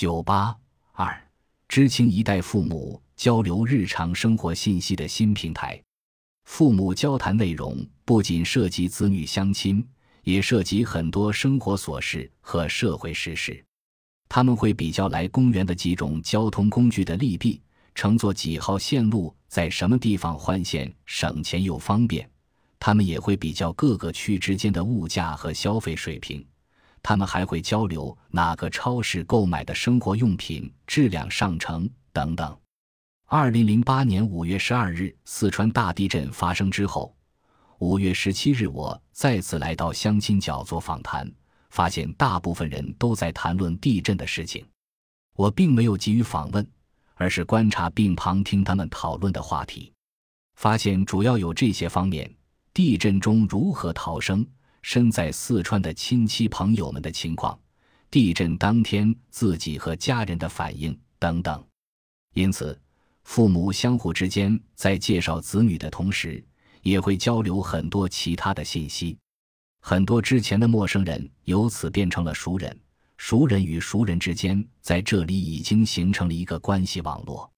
九八二，知青一代父母交流日常生活信息的新平台。父母交谈内容不仅涉及子女相亲，也涉及很多生活琐事和社会时事。他们会比较来公园的几种交通工具的利弊，乘坐几号线路，在什么地方换线省钱又方便。他们也会比较各个区之间的物价和消费水平。他们还会交流哪个超市购买的生活用品质量上乘等等。二零零八年五月十二日，四川大地震发生之后，五月十七日，我再次来到相亲角做访谈，发现大部分人都在谈论地震的事情。我并没有急于访问，而是观察并旁听他们讨论的话题，发现主要有这些方面：地震中如何逃生，身在四川的亲戚朋友们的情况，地震当天自己和家人的反应等等。因此。父母相互之间在介绍子女的同时，也会交流很多其他的信息。很多之前的陌生人由此变成了熟人，熟人与熟人之间在这里已经形成了一个关系网络。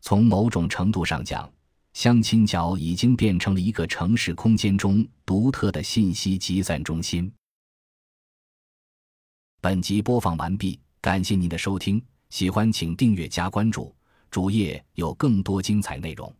从某种程度上讲，相亲角已经变成了一个城市空间中独特的信息集散中心。本集播放完毕，感谢您的收听，喜欢请订阅加关注。主页有更多精彩内容。